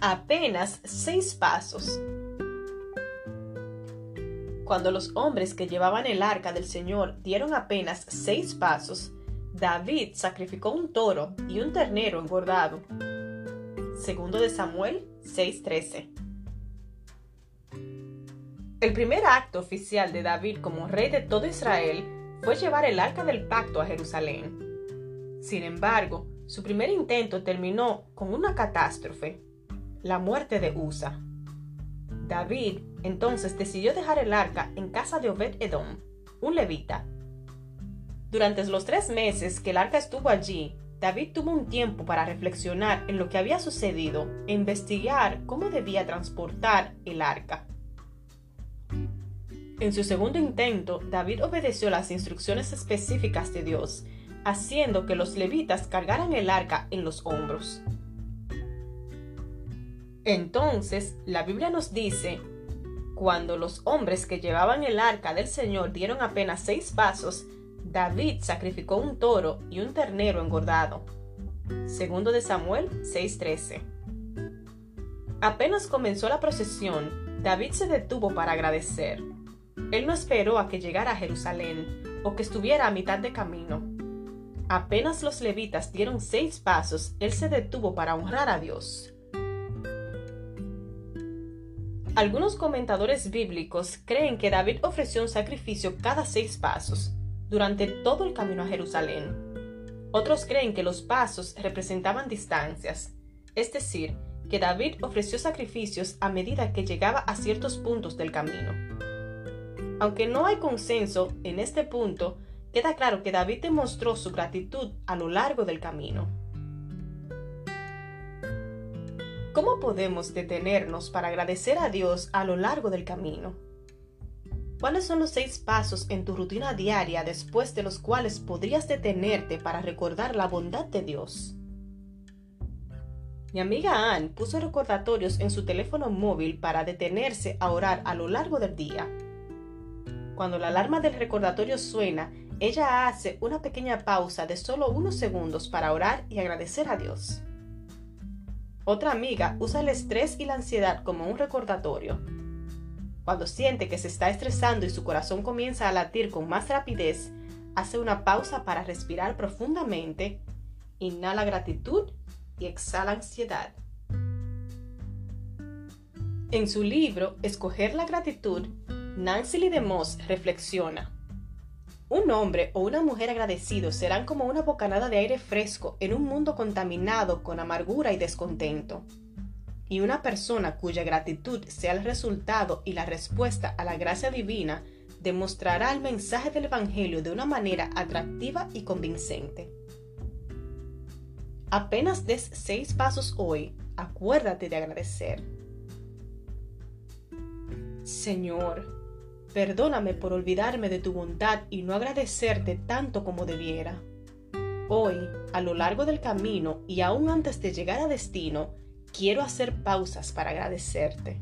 apenas seis pasos. Cuando los hombres que llevaban el arca del Señor dieron apenas seis pasos, David sacrificó un toro y un ternero engordado. Segundo de Samuel 6:13. El primer acto oficial de David como rey de todo Israel fue llevar el arca del pacto a Jerusalén. Sin embargo, su primer intento terminó con una catástrofe, la muerte de Usa. David entonces decidió dejar el arca en casa de Obed Edom, un levita. Durante los tres meses que el arca estuvo allí, David tuvo un tiempo para reflexionar en lo que había sucedido e investigar cómo debía transportar el arca. En su segundo intento, David obedeció las instrucciones específicas de Dios, haciendo que los levitas cargaran el arca en los hombros. Entonces, la Biblia nos dice, cuando los hombres que llevaban el arca del Señor dieron apenas seis pasos, David sacrificó un toro y un ternero engordado. Segundo de Samuel 6:13. Apenas comenzó la procesión, David se detuvo para agradecer. Él no esperó a que llegara a Jerusalén o que estuviera a mitad de camino. Apenas los levitas dieron seis pasos, él se detuvo para honrar a Dios. Algunos comentadores bíblicos creen que David ofreció un sacrificio cada seis pasos, durante todo el camino a Jerusalén. Otros creen que los pasos representaban distancias, es decir, que David ofreció sacrificios a medida que llegaba a ciertos puntos del camino. Aunque no hay consenso en este punto, queda claro que David demostró su gratitud a lo largo del camino. ¿Cómo podemos detenernos para agradecer a Dios a lo largo del camino? ¿Cuáles son los seis pasos en tu rutina diaria después de los cuales podrías detenerte para recordar la bondad de Dios? Mi amiga Ann puso recordatorios en su teléfono móvil para detenerse a orar a lo largo del día. Cuando la alarma del recordatorio suena, ella hace una pequeña pausa de solo unos segundos para orar y agradecer a Dios. Otra amiga usa el estrés y la ansiedad como un recordatorio cuando siente que se está estresando y su corazón comienza a latir con más rapidez, hace una pausa para respirar profundamente, inhala gratitud y exhala ansiedad. En su libro Escoger la gratitud, Nancy Lee DeMoss reflexiona. Un hombre o una mujer agradecidos serán como una bocanada de aire fresco en un mundo contaminado con amargura y descontento y una persona cuya gratitud sea el resultado y la respuesta a la gracia divina demostrará el mensaje del Evangelio de una manera atractiva y convincente. Apenas des seis pasos hoy, acuérdate de agradecer. Señor, perdóname por olvidarme de tu bondad y no agradecerte tanto como debiera. Hoy, a lo largo del camino y aún antes de llegar a destino, quiero hacer pausas para agradecerte.